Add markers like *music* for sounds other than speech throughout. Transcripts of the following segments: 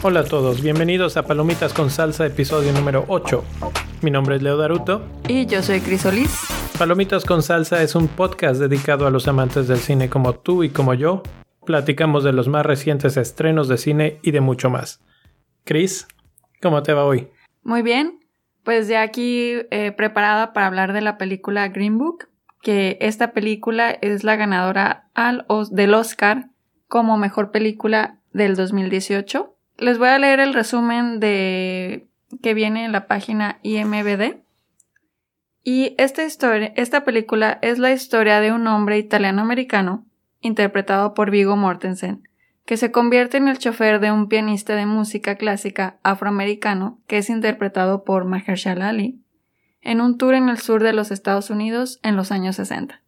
Hola a todos, bienvenidos a Palomitas con Salsa, episodio número 8. Mi nombre es Leo Daruto. Y yo soy Crisolis. Palomitas con Salsa es un podcast dedicado a los amantes del cine como tú y como yo. Platicamos de los más recientes estrenos de cine y de mucho más. Cris, ¿cómo te va hoy? Muy bien, pues ya aquí eh, preparada para hablar de la película Green Book, que esta película es la ganadora al, del Oscar como mejor película del 2018. Les voy a leer el resumen de que viene en la página IMBD. Y esta historia, esta película es la historia de un hombre italiano-americano interpretado por Vigo Mortensen, que se convierte en el chofer de un pianista de música clásica afroamericano que es interpretado por Mahershala Ali, en un tour en el sur de los Estados Unidos en los años 60.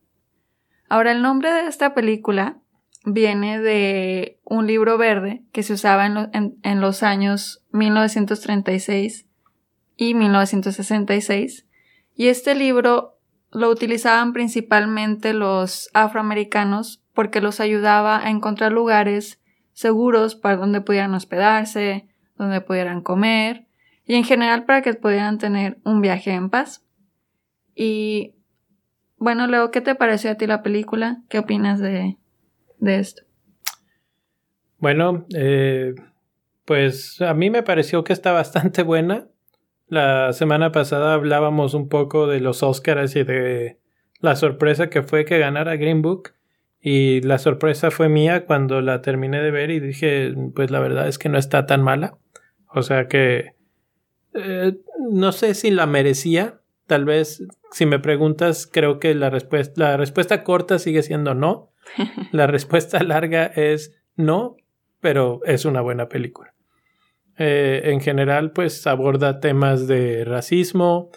Ahora, el nombre de esta película viene de un libro verde que se usaba en, en los años 1936 y 1966, y este libro lo utilizaban principalmente los afroamericanos porque los ayudaba a encontrar lugares seguros para donde pudieran hospedarse, donde pudieran comer y en general para que pudieran tener un viaje en paz. Y bueno, Leo, ¿qué te pareció a ti la película? ¿Qué opinas de, de esto? Bueno, eh, pues a mí me pareció que está bastante buena. La semana pasada hablábamos un poco de los Oscars y de la sorpresa que fue que ganara Green Book. Y la sorpresa fue mía cuando la terminé de ver y dije, pues la verdad es que no está tan mala. O sea que eh, no sé si la merecía. Tal vez, si me preguntas, creo que la respuesta, la respuesta corta sigue siendo no. *laughs* La respuesta larga es no, pero es una buena película. Eh, en general, pues aborda temas de racismo.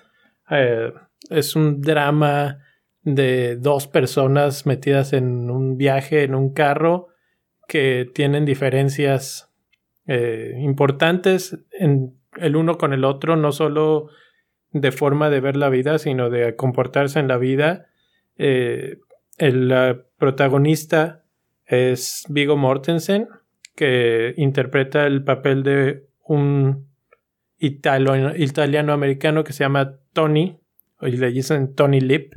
Eh, es un drama de dos personas metidas en un viaje en un carro que tienen diferencias eh, importantes en el uno con el otro, no solo de forma de ver la vida, sino de comportarse en la vida. Eh, el protagonista es Vigo Mortensen, que interpreta el papel de un italiano-americano que se llama Tony, y le dicen Tony Lip,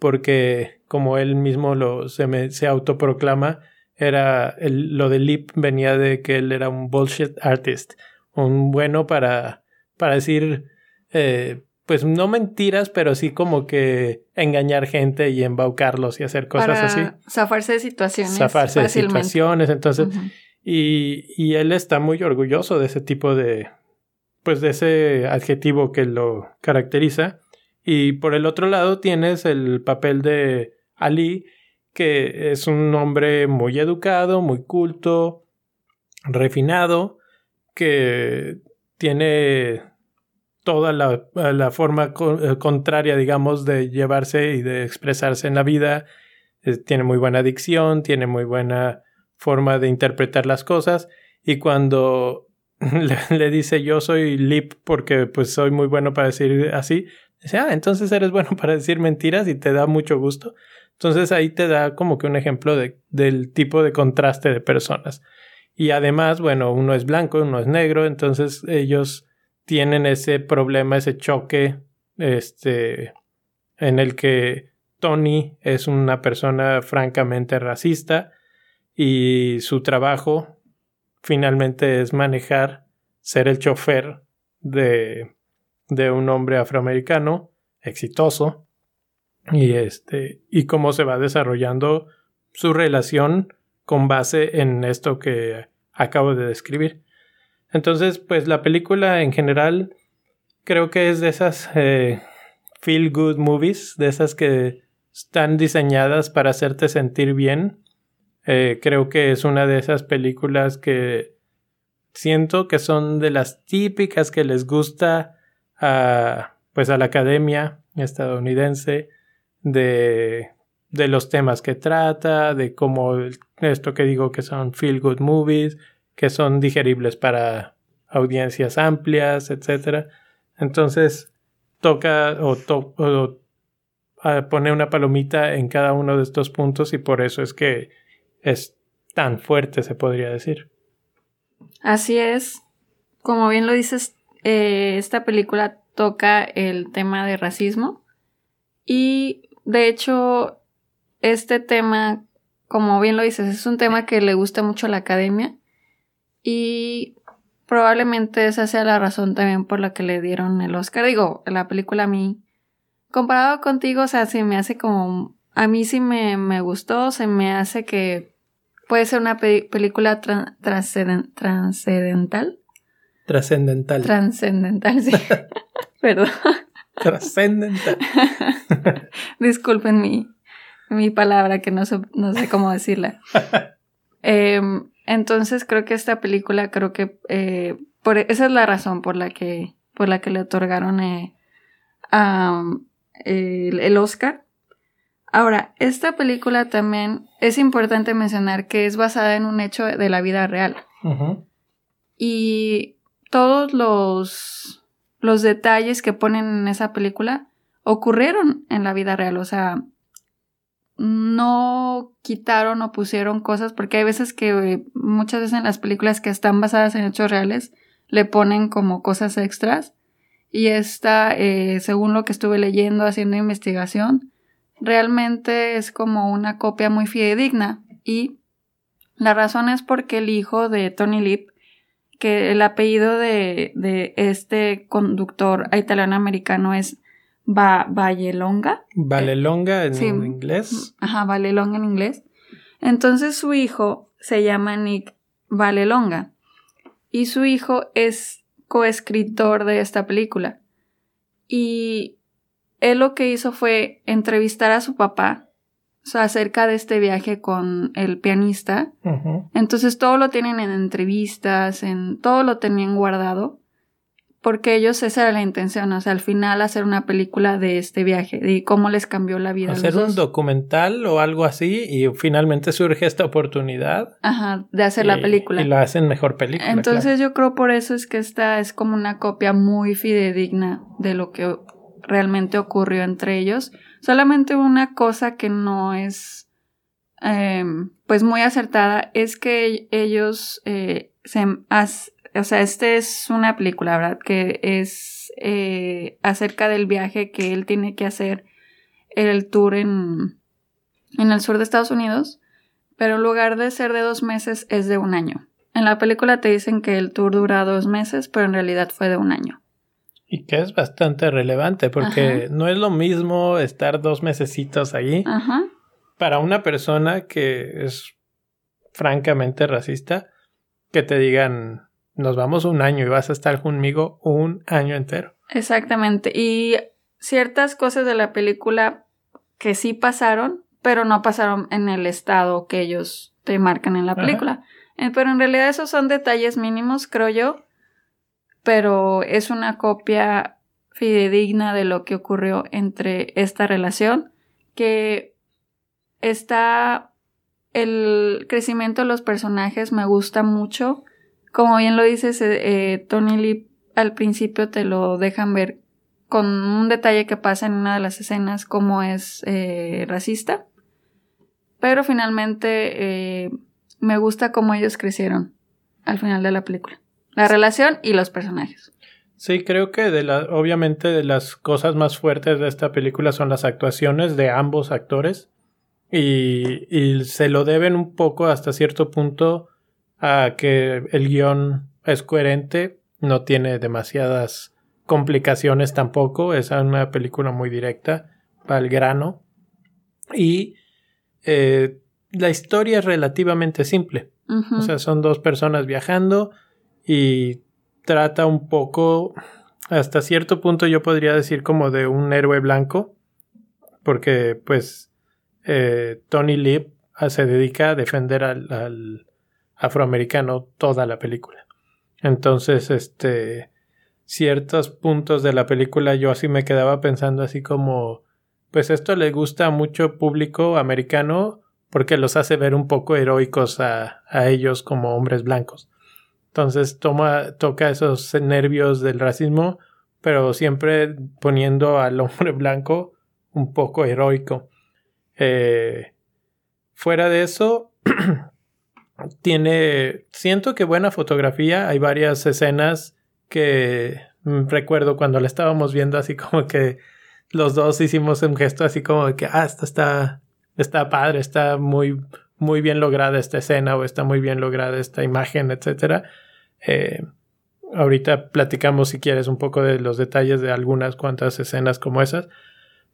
porque como él mismo lo, se, se autoproclama, era el, lo de Lip venía de que él era un bullshit artist, un bueno para, para decir, eh, pues no mentiras, pero sí como que engañar gente y embaucarlos y hacer cosas para así. Zafarse de situaciones. Zafarse de situaciones, entonces, y, y él está muy orgulloso de ese tipo de, pues de ese adjetivo que lo caracteriza. Y por el otro lado tienes el papel de Ali, que es un hombre muy educado, muy culto, refinado, que tiene toda la, forma eh, contraria, digamos, de llevarse y de expresarse en la vida. Tiene muy buena dicción, tiene muy buena forma de interpretar las cosas. Y cuando *laughs* le, dice yo soy lip porque pues soy muy bueno para decir así, Dice, ah, entonces eres bueno *laughs* para decir mentiras y te da mucho gusto. Entonces ahí te da como que un ejemplo de, del tipo de contraste de personas. Y además, bueno, uno es blanco, uno es negro, entonces ellos tienen ese problema, ese choque, este, en el que Tony es una persona francamente racista y su trabajo finalmente es manejar, ser el chofer de de un hombre afroamericano exitoso y este y cómo se va desarrollando su relación con base en esto que acabo de describir. Entonces, pues la película en general creo que es de esas eh, feel good movies, de esas que están diseñadas para hacerte sentir bien. Eh, creo que es una de esas películas que siento que son de las típicas que les gusta a, pues a la academia estadounidense de, de los temas que trata, de cómo esto que digo que son feel good movies, que son digeribles para audiencias amplias, etc. Entonces, toca o, pone una palomita en cada uno de estos puntos y por eso es que es tan fuerte, se podría decir. Así es. Como bien lo dices, eh, esta película toca el tema de racismo y de hecho este tema, como bien lo dices, es un tema que le gusta mucho a la academia y probablemente esa sea la razón también por la que le dieron el Oscar. Digo, la película a mí, comparado contigo, o sea, se me hace como, a mí sí me, me gustó, se me hace que puede ser una película trascendental. Trascendental. Trascendental, sí. *laughs* *laughs* Perdón. Trascendental. *laughs* Disculpen mi, mi palabra, que no sé, no sé cómo decirla. Em, entonces creo que esta película, creo que eh, por, e, esa es la razón por la que, por la que le otorgaron eh, el, Oscar. Ahora, esta película también es importante mencionar que es basada en un hecho de la vida real. Y todos los, los detalles que ponen en esa película ocurrieron en la vida real. O sea, no quitaron o pusieron cosas, porque hay veces que eh, muchas veces en las películas que están basadas en hechos reales le ponen como cosas extras. Y esta, eh, según lo que estuve leyendo, haciendo investigación, realmente es como una copia muy fidedigna. Y la razón es porque el hijo de Tony Lip, que el apellido de, de este conductor italiano-americano es Va Vallelonga. Vallelonga en inglés. Ajá, Vallelonga en inglés. Entonces su hijo se llama Nick Vallelonga y su hijo es coescritor de esta película. Y él lo que hizo fue entrevistar a su papá acerca de este viaje con el pianista. Entonces todo lo tienen en entrevistas, en todo lo tenían guardado porque ellos esa era la intención, o sea, al final hacer una película de este viaje, de cómo les cambió la vida. Hacer un documental o algo así y finalmente surge esta oportunidad. Ajá, de hacer la película. Y la hacen mejor película. Entonces yo creo por eso es que esta es como una copia muy fidedigna de lo que realmente ocurrió entre ellos. Solamente una cosa que no es em, pues muy acertada es que ellos eh, se, o sea, este es una película, ¿verdad? Que es eh, acerca del viaje que él tiene que hacer el tour en, en el sur de Estados Unidos, pero en lugar de ser de dos meses es de un año. En la película te dicen que el tour dura dos meses, pero en realidad fue de un año. Y que es bastante relevante porque no es lo mismo estar dos mesecitos allí Ajá. para una persona que es francamente racista, que te digan nos vamos un año y vas a estar conmigo un año entero. Exactamente. Y ciertas cosas de la película que sí pasaron, pero no pasaron en el estado que ellos te marcan en la película. Eh, pero en realidad esos son detalles mínimos, creo yo. Pero es una copia fidedigna de lo que ocurrió entre esta relación, que está... El crecimiento de los personajes me gusta mucho como bien lo dices, eh, eh, Tony Lee al principio te lo dejan ver con un detalle que pasa en una de las escenas como es eh, racista. Pero finalmente me gusta cómo ellos crecieron al final de la película. La relación y los personajes. Sí, creo que de la, obviamente de las cosas más fuertes de esta película son las actuaciones de ambos actores. Y, y se lo deben un poco hasta cierto punto a que el guion es coherente, no tiene demasiadas complicaciones tampoco, es una película muy directa, para el grano. Y eh, la historia es relativamente simple. O sea, son dos personas viajando y trata un poco, hasta cierto punto yo podría decir como de un héroe blanco, porque pues eh, Tony Lip se dedica a defender al afroamericano toda la película. Entonces, este, ciertos puntos de la película yo así me quedaba pensando así como, pues esto le gusta a mucho público americano porque los hace ver un poco heroicos a, a ellos como hombres blancos. Entonces toma, toca esos nervios del racismo pero siempre poniendo al hombre *laughs* blanco un poco heroico. Eh, fuera de eso, *clears throat* tiene, siento que buena fotografía, hay varias escenas que mm, recuerdo cuando la estábamos viendo así como que los dos hicimos un gesto así como de que, ah, esta está, está padre, está muy, muy bien lograda esta escena o está muy bien lograda esta imagen, etcétera. Eh, ahorita platicamos si quieres un poco de los detalles de algunas cuantas escenas como esas,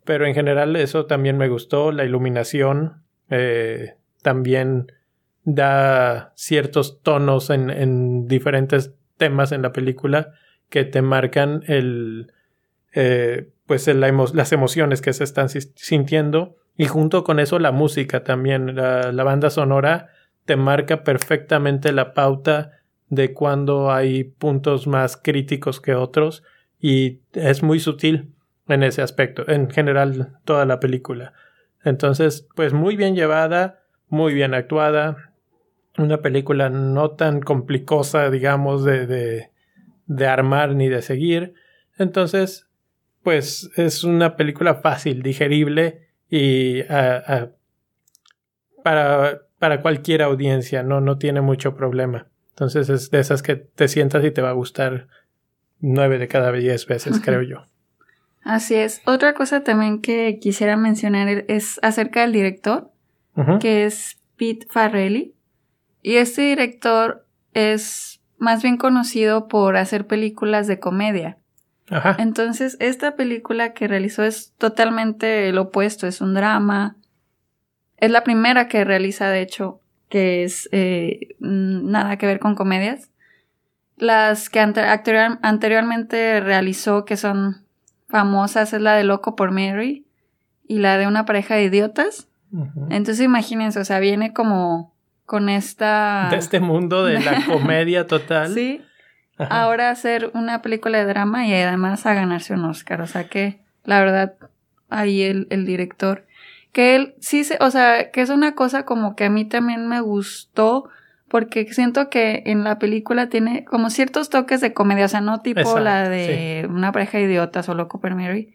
pero en general eso también me gustó, la iluminación eh, también da ciertos tonos en, en diferentes temas en la película que te marcan el eh, pues las emociones que se están sintiendo y junto con eso la música también la, banda sonora te marca perfectamente la pauta de cuando hay puntos más críticos que otros y es muy sutil en ese aspecto en general toda la película. Entonces pues muy bien llevada muy bien actuada una película no tan complicosa digamos de, de, de armar ni de seguir. Entonces pues es una película fácil, digerible y para, para cualquier audiencia, ¿no? no tiene mucho problema. Entonces es de esas que te sientas y te va a gustar nueve de cada diez veces, creo yo. Así es. Otra cosa también que quisiera mencionar es acerca del director, que es Pete Farrelly. Y este director es más bien conocido por hacer películas de comedia. Entonces, esta película que realizó es totalmente lo opuesto, es un drama. Es la primera que realiza, de hecho, que es eh, nada que ver con comedias. Las que anteriormente realizó, que son famosas, es la de Loco por Mary y la de una pareja de idiotas. Entonces, imagínense, o sea, viene como con esta... De este mundo de la comedia total. *laughs* sí ahora hacer una película de drama y además a ganarse un Oscar. O sea que, la verdad, ahí el, el director, que él sí se, o sea, que es una cosa como que a mí también me gustó, porque siento que en la película tiene como ciertos toques de comedia, o sea, no tipo la de una pareja de idiotas o Loco per Mary,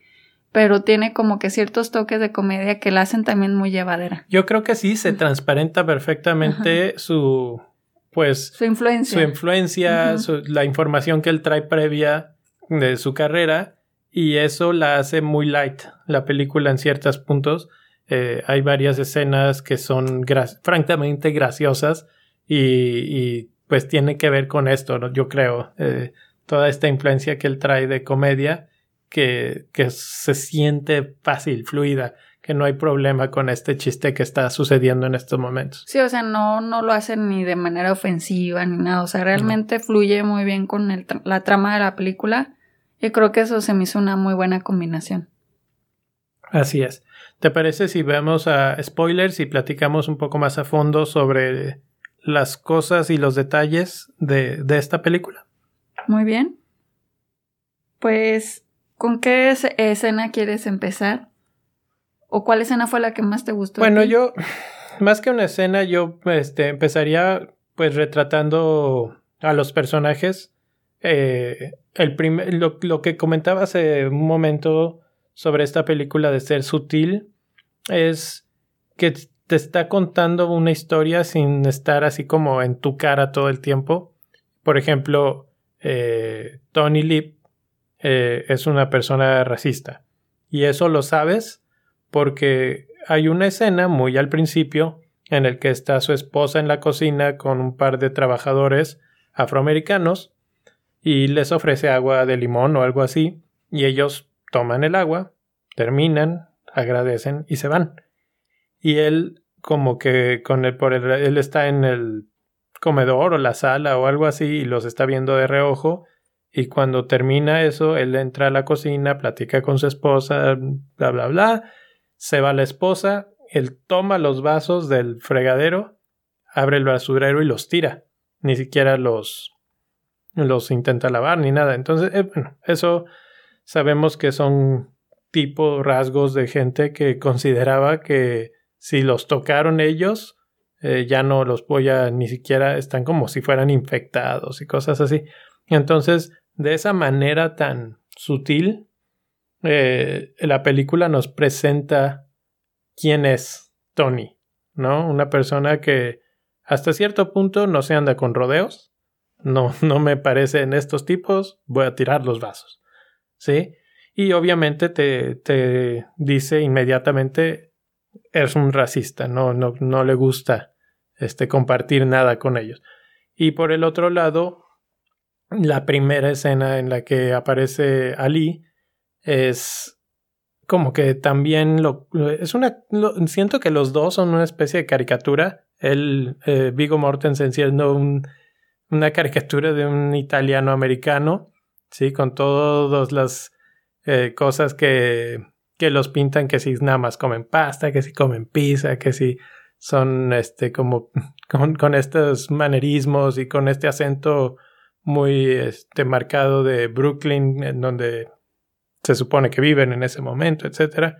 pero tiene como que ciertos toques de comedia que la hacen también muy llevadera. Yo creo que sí, se transparenta perfectamente su pues su influencia, su influencia la información que él trae previa de su carrera y eso la hace muy light la película en ciertos puntos. Eh, hay varias escenas que son francamente graciosas y, pues tiene que ver con esto, yo creo. Eh, toda esta influencia que él trae de comedia que, que se siente fácil, fluida que no hay problema con este chiste que está sucediendo en estos momentos. Sí, o sea, no, no lo hacen ni de manera ofensiva ni nada, o sea, realmente fluye muy bien con el la trama de la película y creo que eso se me hizo una muy buena combinación. Así es. ¿Te parece si vemos a spoilers y platicamos un poco más a fondo sobre las cosas y los detalles de, de esta película? Muy bien. Pues, ¿con qué escena quieres empezar? ¿O cuál escena fue la que más te gustó? Bueno, yo, *sighs* más que una escena, yo este, empezaría pues retratando a los personajes. Eh, el primer, lo, lo, que comentaba hace un momento sobre esta película de ser sutil es que te está contando una historia sin estar así como en tu cara todo el tiempo. Por ejemplo, eh, Tony Lip eh, es una persona racista y eso lo sabes porque hay una escena muy al principio en el que está su esposa en la cocina con un par de trabajadores afroamericanos y les ofrece agua de limón o algo así y ellos toman el agua, terminan, agradecen y se van. Y él como que con el por el, él está en el comedor o la sala o algo así y los está viendo de reojo y cuando termina eso él entra a la cocina, platica con su esposa, bla bla bla se va la esposa, él toma los vasos del fregadero, abre el basurero y los tira. Ni siquiera los, los intenta lavar ni nada. Entonces, eh, bueno, eso sabemos que son tipo rasgos de gente que consideraba que si los tocaron ellos, eh, ya no los voy a ni siquiera, están como si fueran infectados y cosas así. Entonces, de esa manera tan sutil. Eh, la película nos presenta quién es Tony, ¿no? Una persona que hasta cierto punto no se anda con rodeos. No, *laughs* no me parece en estos tipos, voy a tirar los vasos. ¿Sí? Y obviamente te, te dice inmediatamente es un racista, no, no, no le gusta este, compartir nada con ellos. Y por el otro lado, la primera escena en la que aparece Ali es como que también lo es una siento que los dos son una especie de caricatura. El eh, Vigo Mortensen siendo un, una caricatura de un italiano americano sí con todas las eh, cosas que que los pintan que si nada más comen pasta que si comen pizza que si son este como *laughs* con, con estos manerismos y con este acento muy este, marcado de Brooklyn, en donde se supone que viven en ese momento, etc.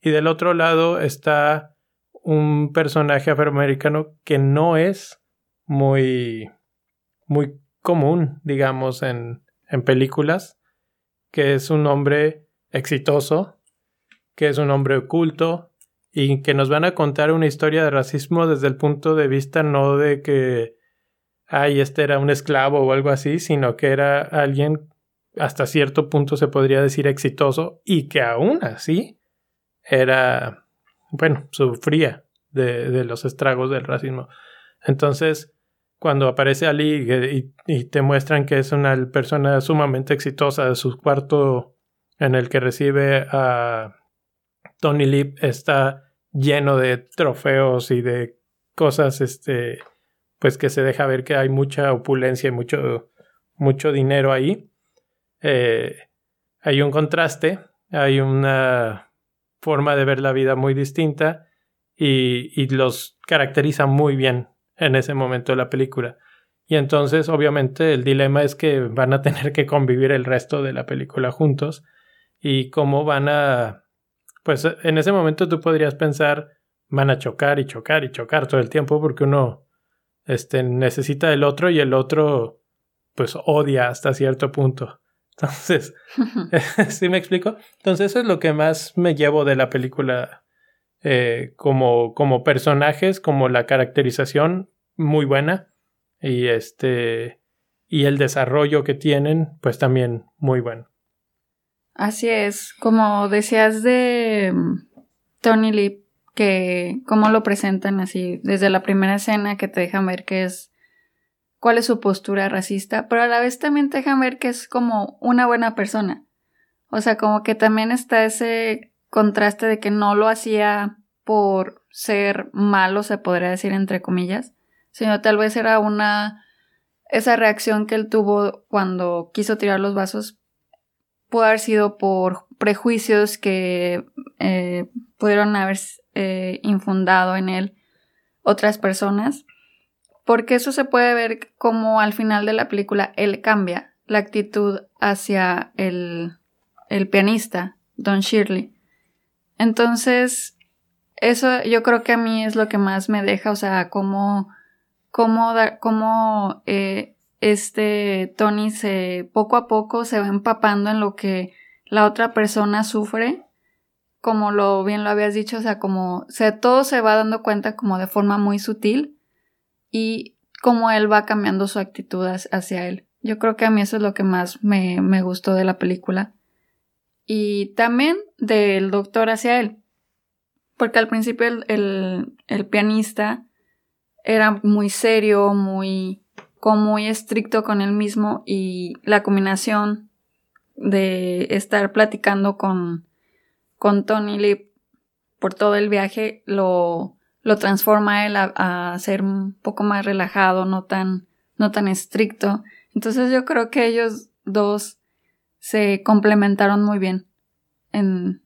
Y del otro lado está un personaje afroamericano que no es muy, muy común, digamos, en, en películas, que es un hombre exitoso, que es un hombre oculto y que nos van a contar una historia de racismo desde el punto de vista no de que ay, este era un esclavo o algo así, sino que era alguien hasta cierto punto se podría decir exitoso y que aún así era, bueno, sufría de, de los estragos del racismo. Entonces, cuando aparece Ali y, te muestran que es una persona sumamente exitosa, su cuarto en el que recibe a Tony Lip está lleno de trofeos y de cosas, este, pues que se deja ver que hay mucha opulencia y mucho, mucho dinero ahí. Eh, hay un contraste, hay una forma de ver la vida muy distinta y, y los caracteriza muy bien en ese momento de la película. Y entonces, obviamente, el dilema es que van a tener que convivir el resto de la película juntos y cómo van a... Pues en ese momento tú podrías pensar, van a chocar y chocar y chocar todo el tiempo porque uno este, necesita del otro y el otro pues odia hasta cierto punto. Entonces, *laughs* *laughs* ¿sí me explico? Entonces eso es lo que más me llevo de la película eh, como, como personajes, como la caracterización muy buena y este y el desarrollo que tienen pues también muy bueno. Así es, como decías de mm, Tony Lip, que cómo lo presentan así desde la primera escena que te dejan ver que es cuál es su postura racista, pero a la vez también te dejan ver que es como una buena persona. O sea, como que también está ese contraste de que no lo hacía por ser malo, se podría decir entre comillas, sino tal vez era una esa reacción que él tuvo cuando quiso tirar los vasos pudo haber sido por prejuicios que eh, pudieron haber eh, infundado en él otras personas, porque eso se puede ver como al final de la película él cambia la actitud hacia el, el pianista, Don Shirley. Entonces, eso yo creo que a mí es lo que más me deja, o sea, cómo, cómo, cómo eh, este Tony se poco a poco se va empapando en lo que la otra persona sufre como lo bien lo habías dicho, o sea, como se, todo se va dando cuenta como de forma muy sutil y cómo él va cambiando su actitud hacia él. Yo creo que a mí eso es lo que más me, me gustó de la película. Y también del doctor hacia él. Porque al principio el, el, pianista era muy serio, muy, como muy estricto con él mismo y la combinación de estar platicando con con Tony Lip por todo el viaje lo, lo transforma él a, ser un poco más relajado, no tan, no tan estricto. Entonces yo creo que ellos dos se complementaron muy bien en,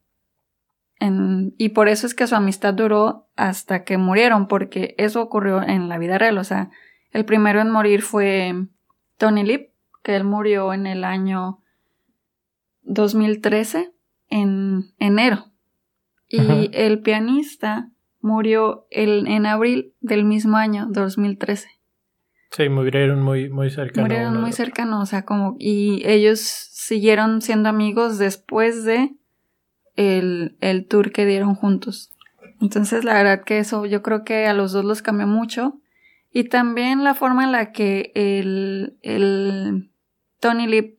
en, y por eso es que su amistad duró hasta que murieron, porque eso ocurrió en la vida real. O sea, el primero en morir fue Tony Lip, que él murió en el año 2013 en enero. Y el pianista murió el, en abril del mismo año, 2013. Sí, murieron muy, muy cercanos. Murieron muy cercanos, o sea, como, y ellos siguieron siendo amigos después de el, el tour que dieron juntos. Entonces, la verdad que eso yo creo que a los dos los cambió mucho. Y también la forma en la que el, el Tony Lip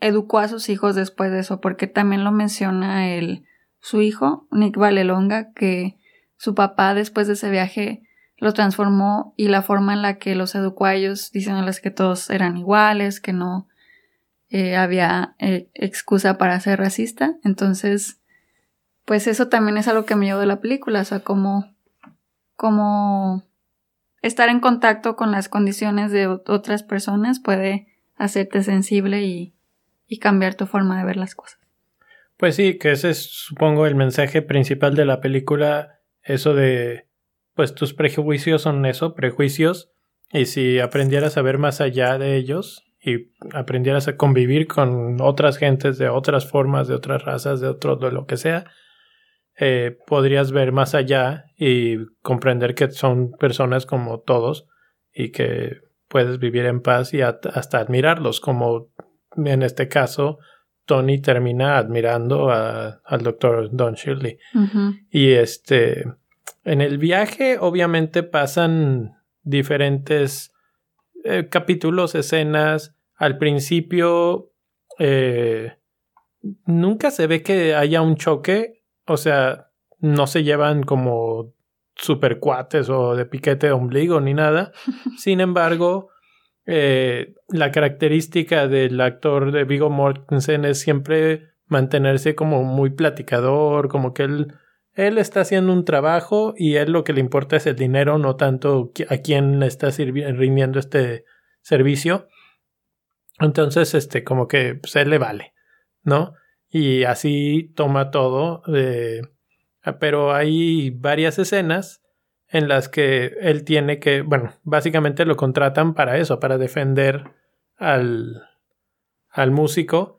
educó a sus hijos después de eso, porque también lo menciona el, su hijo, Nick Valelonga, que su papá después de ese viaje lo transformó y la forma en la que los educó a ellos, diciéndoles que todos eran iguales, que no eh, había eh, excusa para ser racista. Entonces, pues eso también es algo que me llevó de la película, o sea, como, estar en contacto con las condiciones de otras personas puede hacerte sensible y cambiar tu forma de ver las cosas. Pues sí, que ese es, supongo, el mensaje principal de la película, eso de, pues tus prejuicios son eso, prejuicios, y si aprendieras a ver más allá de ellos y aprendieras a convivir con otras gentes de otras formas, de otras razas, de otro, de lo que sea, eh, podrías ver más allá y comprender que son personas como todos y que puedes vivir en paz y hasta admirarlos, como en este caso Tony termina admirando al doctor Don Shirley. Y este, en el viaje obviamente pasan diferentes eh, capítulos, escenas. Al principio eh, nunca se ve que haya un choque, o sea, no se llevan como super cuates o de piquete de ombligo ni nada. *laughs* Sin embargo, eh, la característica del actor de Vigo Mortensen es siempre mantenerse como muy platicador, como que él, él está haciendo un trabajo y él lo que le importa es el dinero, no tanto a quién le está rindiendo este servicio. Entonces, este, como que pues, él le vale, ¿no? Y así toma todo. Eh, pero hay varias escenas en las que él tiene que, bueno, básicamente lo contratan para eso, para defender al, al músico,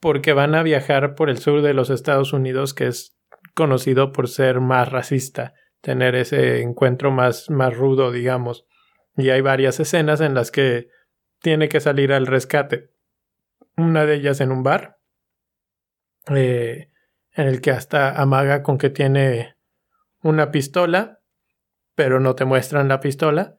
porque van a viajar por el sur de los Estados Unidos, que es conocido por ser más racista, tener ese encuentro más, más rudo, digamos. Y hay varias escenas en las que tiene que salir al rescate. Una de ellas en un bar, eh, en el que hasta amaga con que tiene una pistola pero no te muestran la pistola.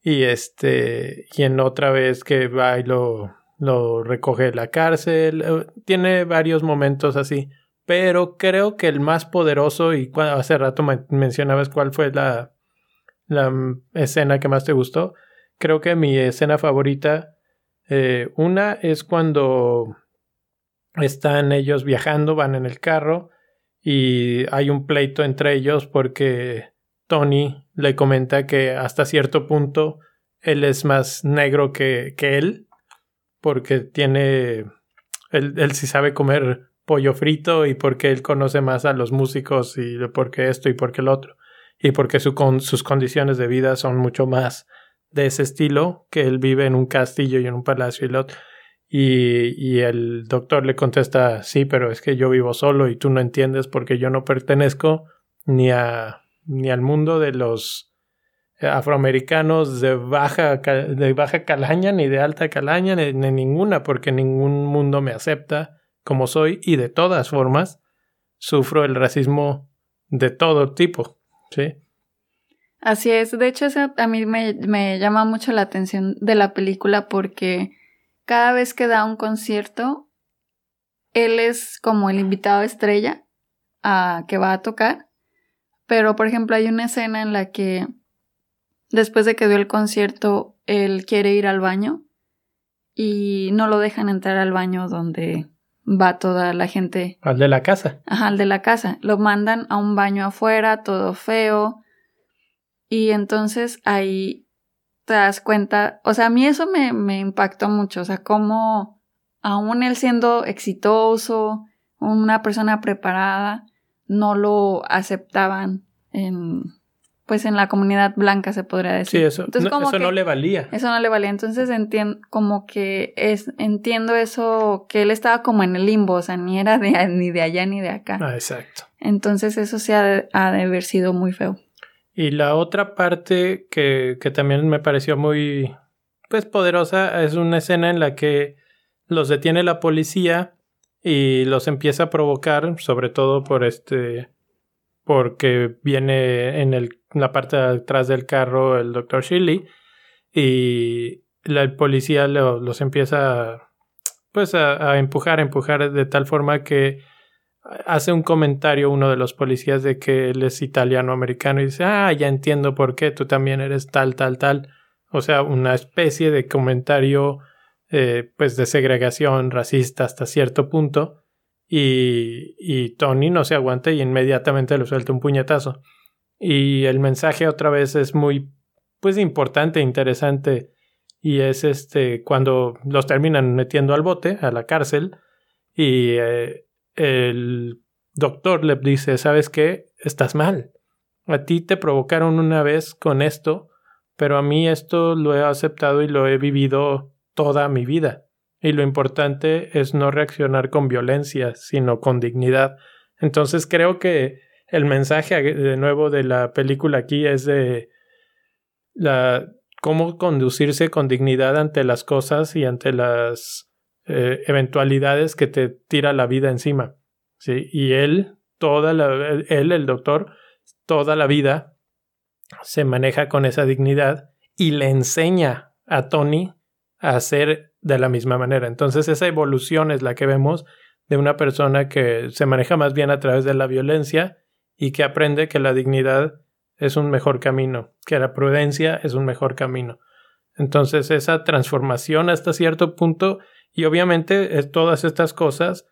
Y este, y en otra vez que va y lo, lo recoge la cárcel. Eh, tiene varios momentos así. Pero creo que el más poderoso, y hace rato mencionabas cuál fue la, la escena que más te gustó. Creo que mi escena favorita, eh, una es cuando están ellos viajando, van en el carro y hay un pleito entre ellos porque Tony le comenta que hasta cierto punto él es más negro que, él, porque tiene, él, él sí sabe comer pollo frito y porque él conoce más a los músicos y porque esto y porque el otro, y porque sus condiciones de vida son mucho más de ese estilo, que él vive en un castillo y en un palacio y lo otro. Y, y, el doctor le contesta, sí, pero es que yo vivo solo y tú no entiendes porque yo no pertenezco ni a ni al mundo de los eh, afroamericanos de baja, de baja calaña, ni de alta calaña, ni, ninguna, porque ningún mundo me acepta como soy y de todas formas sufro el racismo de todo tipo, ¿sí? Así es, de hecho a mí me, me llama mucho la atención de la película porque cada vez que da un concierto, él es como el invitado estrella a, que va a tocar pero, por ejemplo, hay una escena en la que después de que dio el concierto, él quiere ir al baño y no lo dejan entrar al baño donde va toda la gente. Al de la casa. Ajá, al de la casa. Lo mandan a un baño afuera, todo feo. Y entonces ahí te das cuenta, o sea, a mí eso me, me impactó mucho, o sea, cómo aún él siendo exitoso, una persona preparada, no lo aceptaban en pues en la comunidad blanca se podría decir. Sí, eso, no, eso no le valía. Eso no le valía. Entonces entiendo como que es entiendo eso que él estaba como en el limbo, o sea, ni era de ni de allá ni de acá. Ah, exacto. Entonces eso sí ha de, haber sido muy feo. Y la otra parte que, que también me pareció muy pues poderosa es una escena en la que los detiene la policía y los empieza a provocar, sobre todo por este porque viene en el, la parte de atrás del carro el doctor Shirley y la, policía los empieza pues a, a, empujar, a empujar de tal forma que hace un comentario uno de los policías de que él es italiano-americano y dice, ah, ya entiendo por qué, tú también eres tal, tal, tal. O sea, una especie de comentario eh, pues de segregación racista hasta cierto punto y, y Tony no se aguanta y inmediatamente le suelta un puñetazo. Y el mensaje otra vez es muy pues importante, interesante y es este cuando los terminan metiendo al bote, a la cárcel y eh, el doctor le dice, ¿sabes qué? Estás mal. A ti te provocaron una vez con esto, pero a mí esto lo he aceptado y lo he vivido toda mi vida. Y lo importante es no reaccionar con violencia, sino con dignidad. Entonces creo que el mensaje de nuevo de la película aquí es de la cómo conducirse con dignidad ante las cosas y ante las eh, eventualidades que te tira la vida encima. ¿sí? Y él, toda la, él, el doctor, toda la vida se maneja con esa dignidad y le enseña a Tony hacer de la misma manera. Entonces esa evolución es la que vemos de una persona que se maneja más bien a través de la violencia y que aprende que la dignidad es un mejor camino, que la prudencia es un mejor camino. Entonces esa transformación hasta cierto punto y obviamente todas estas cosas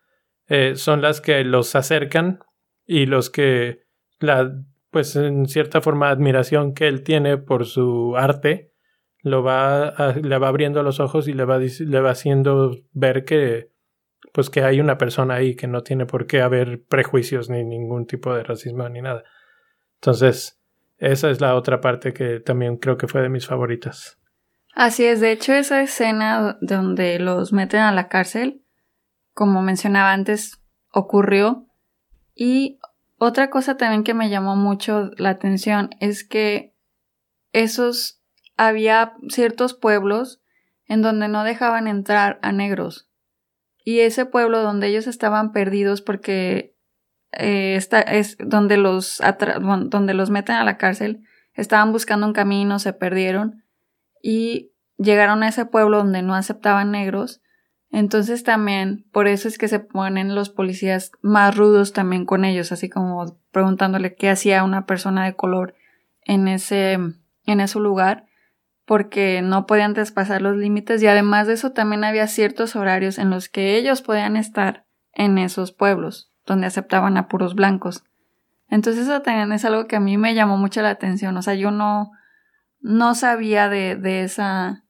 eh, son las que los acercan y los que la pues en cierta forma admiración que él tiene por su arte lo va le va abriendo los ojos y le va, le va haciendo ver que pues que hay una persona ahí que no tiene por qué haber prejuicios ni ningún tipo de racismo ni nada. Entonces, esa es la otra parte que también creo que fue de mis favoritas. Así es, de hecho esa escena donde los meten a la cárcel, como mencionaba antes, ocurrió. Y otra cosa también que me llamó mucho la atención es que esos había ciertos pueblos en donde no dejaban entrar a negros. Y ese pueblo donde ellos estaban perdidos porque eh, es donde los, donde los meten a la cárcel, estaban buscando un camino, se perdieron y llegaron a ese pueblo donde no aceptaban negros. Entonces también, por eso es que se ponen los policías más rudos también con ellos, así como preguntándole qué hacía una persona de color en ese, en ese lugar porque no podían traspasar los límites y además de eso también había ciertos horarios en los que ellos podían estar en esos pueblos donde aceptaban a puros blancos. Entonces eso también es algo que a mí me llamó mucho la atención, o sea, yo no, no sabía de, de esa,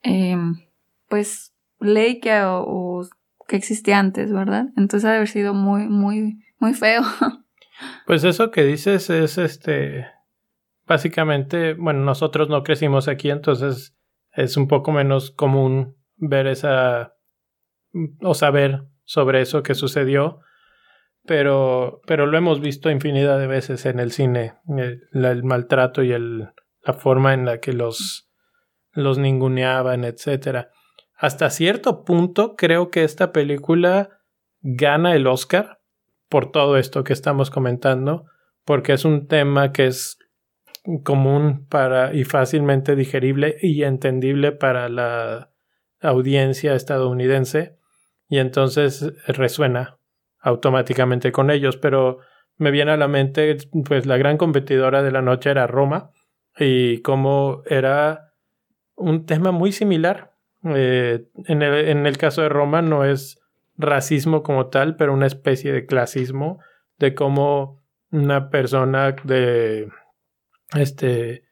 em, pues, ley que, o, que existía antes, ¿verdad? Entonces ha haber sido muy, muy, muy feo. *laughs* Pues eso que dices es este básicamente, bueno, nosotros no crecimos aquí, entonces es un poco menos común ver esa o saber sobre eso que sucedió, pero, pero lo hemos visto infinidad de veces en el cine, el, maltrato y el, la forma en la que los, los ninguneaban, etc. Hasta cierto punto creo que esta película gana el Oscar por todo esto que estamos comentando, porque es un tema que es común para y fácilmente digerible y entendible para la audiencia estadounidense y entonces resuena automáticamente con ellos. Pero me viene a la mente pues la gran competidora de la noche era Roma y como era un tema muy similar eh, en, el, en el caso de Roma no es racismo como tal pero una especie de clasismo de cómo una persona de este,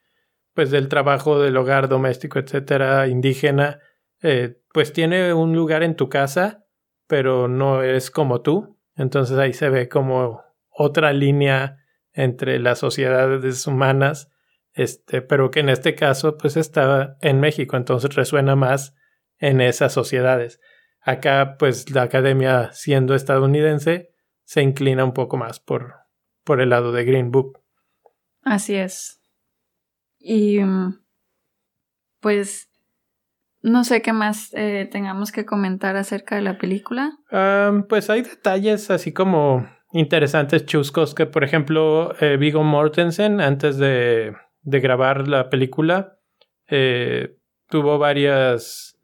pues del trabajo del hogar doméstico, etcétera, indígena, eh, pues tiene un lugar en tu casa, pero no es como tú. Entonces ahí se ve como otra línea entre las sociedades humanas, este, pero que en este caso pues estaba en México, entonces resuena más en esas sociedades. Acá pues la academia siendo estadounidense se inclina un poco más por, por el lado de Green Book. Así es. Y mm, pues no sé qué más eh, tengamos que comentar acerca de la película. pues hay detalles así como interesantes, chuscos, que por ejemplo eh, Vigo Mortensen antes de, de, grabar la película eh, tuvo varias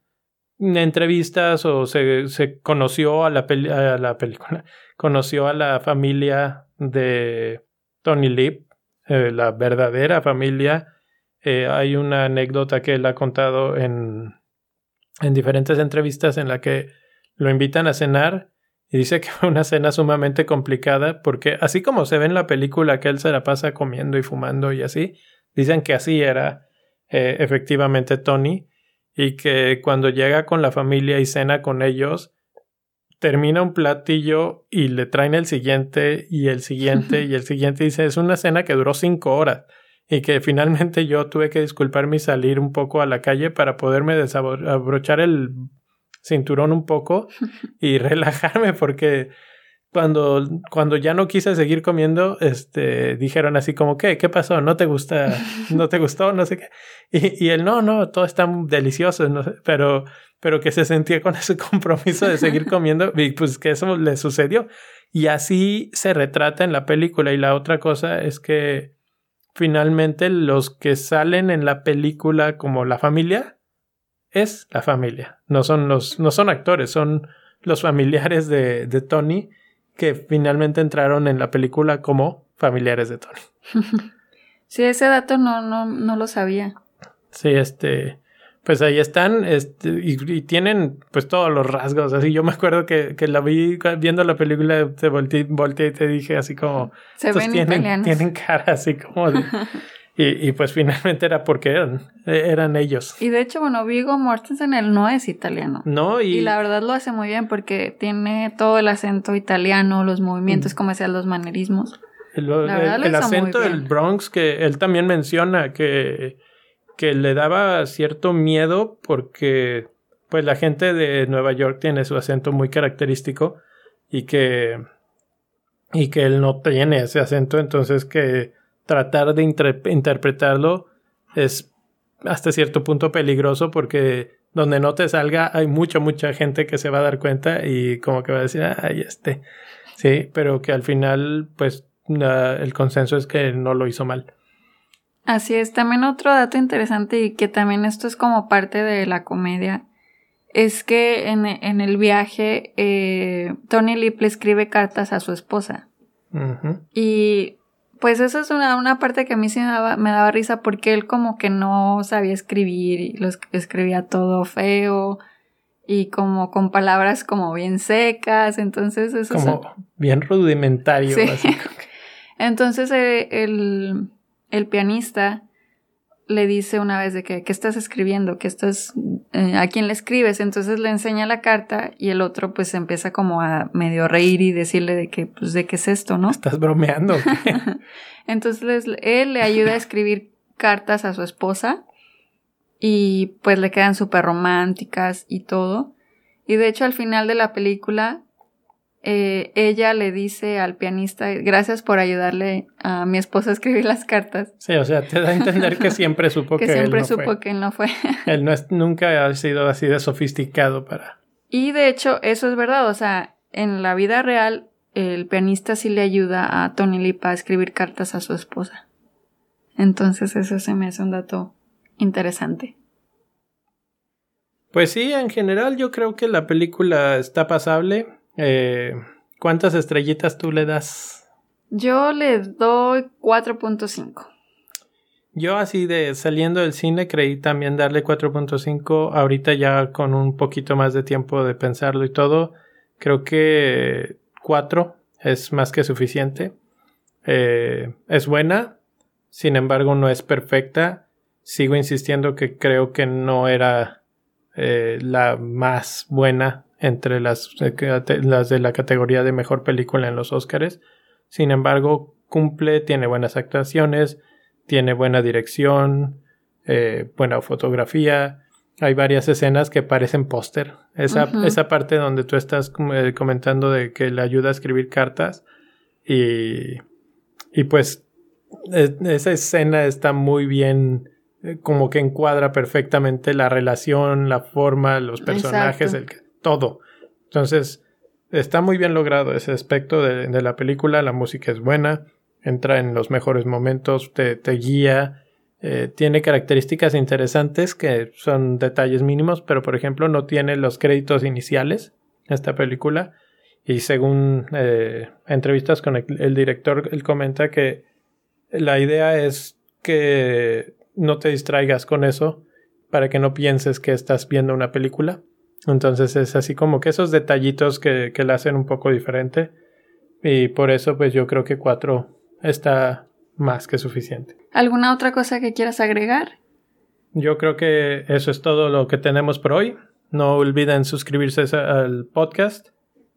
entrevistas o se, se conoció a la, a la película, *laughs* conoció a la familia de Tony Lip, eh, la verdadera familia. hay una anécdota que él ha contado en, en diferentes entrevistas en la que lo invitan a cenar y dice que fue una cena sumamente complicada porque así como se ve en la película que él se la pasa comiendo y fumando y así, dicen que así era eh, efectivamente Tony y que cuando llega con la familia y cena con ellos, termina un platillo y le traen el siguiente y el siguiente y el siguiente. Dice, es una cena que duró cinco horas y que finalmente yo tuve que disculparme y salir un poco a la calle para poderme desabrochar el cinturón un poco *laughs* y relajarme porque cuando, cuando ya no quise seguir comiendo, este, dijeron así como, ¿qué? ¿Qué pasó? ¿No te gusta? ¿No te gustó? No sé qué. Y, y él, no, no, todo está delicioso, no sé, pero, pero que se sentía con ese compromiso de seguir *laughs* comiendo y pues que eso le sucedió. Y así se retrata en la película. Y la otra cosa es que finalmente los que salen en la película como la familia, es la familia. No son los, no son actores, son los familiares de, de Tony que finalmente entraron en la película como familiares de Tony. *laughs* sí, ese dato no, no, no lo sabía. Sí, este, pues ahí están, este, y, tienen pues todos los rasgos. Así yo me acuerdo que, que la vi viendo la película, te volteé, volteé y te dije así como. Se ven tienen, tienen cara así como de, *laughs* Y, y, pues finalmente era porque eran, eran ellos. Y de hecho, bueno, Vigo Mortensen, él no es italiano. No, y... y la verdad lo hace muy bien porque tiene todo el acento italiano, los movimientos, como decía, los manerismos. El, el, acento del Bronx que él también menciona que, que le daba cierto miedo porque pues la gente de Nueva York tiene su acento muy característico y que y que él no tiene ese acento, entonces que tratar de interpretarlo es hasta cierto punto peligroso porque donde no te salga hay mucha, mucha gente que se va a dar cuenta y como que va a decir, ay, este. Sí, pero que al final, pues, el consenso es que no lo hizo mal. Así es. También otro dato interesante y que también esto es como parte de la comedia es que en, el viaje eh, Tony Lip le escribe cartas a su esposa. Y pues eso es una, una parte que a mí sí me daba, me daba risa porque él como que no sabía escribir y lo escribía todo feo y como con palabras como bien secas, entonces eso como bien rudimentario. Sí. *laughs* entonces eh, el, el pianista le dice una vez de que, ¿qué estás escribiendo? ¿Qué estás, eh, a quién le escribes? Entonces le enseña la carta y el otro pues empieza como a medio reír y decirle de que, pues, de qué es esto, ¿no? ¿Estás bromeando? *laughs* Entonces él le ayuda a escribir cartas a su esposa y pues le quedan súper románticas y todo. Y de hecho al final de la película eh, ella le dice al pianista, gracias por ayudarle a mi esposa a escribir las cartas. Sí, o sea, te da a entender que siempre supo *laughs* que, que siempre él no supo fue. que él no fue. *laughs* él no es, nunca ha sido así de sofisticado para... Y de hecho, eso es verdad, o sea, en la vida real, el pianista sí le ayuda a Tony Lipa a escribir cartas a su esposa. Entonces eso se me hace un dato interesante. Pues sí, en general yo creo que la película está pasable. Eh, ¿Cuántas estrellitas tú le das? Yo le doy 4.5. Yo así de saliendo del cine creí también darle 4.5. Ahorita ya con un poquito más de tiempo de pensarlo y todo, creo que 4 es más que suficiente. Eh, es buena, sin embargo no es perfecta. Sigo insistiendo que creo que no era eh, la más buena entre las, las de la categoría de mejor película en los Oscars. Sin embargo, cumple, tiene buenas actuaciones, tiene buena dirección, eh, buena fotografía. Hay varias escenas que parecen póster. Esa, esa parte donde tú estás eh, comentando de que le ayuda a escribir cartas y, y pues esa escena está muy bien, eh, como que encuadra perfectamente la relación, la forma, los personajes, el, todo. Entonces, está muy bien logrado ese aspecto de, la película, la música es buena, entra en los mejores momentos, te, te guía, eh, tiene características interesantes que son detalles mínimos, pero por ejemplo no tiene los créditos iniciales esta película. Y según eh, entrevistas con el, director, él comenta que la idea es que no te distraigas con eso para que no pienses que estás viendo una película. Entonces es así como que esos detallitos que, que la hacen un poco diferente. Y por eso pues yo creo que 4 está más que suficiente. ¿Alguna otra cosa que quieras agregar? Yo creo que eso es todo lo que tenemos por hoy. No olviden suscribirse al podcast.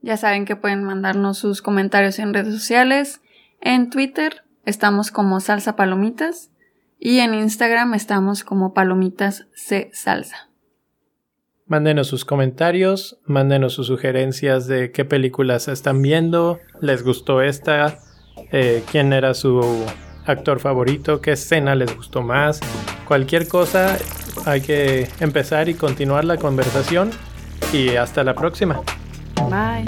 Ya saben que pueden mandarnos sus comentarios en redes sociales. En Twitter estamos como Salsa Palomitas y en Instagram estamos como Palomitas C Salsa. Mándenos sus comentarios, mándenos sus sugerencias de qué películas están viendo, les gustó esta, eh, quién era su actor favorito, qué escena les gustó más, cualquier cosa, hay que empezar y continuar la conversación y hasta la próxima. Bye.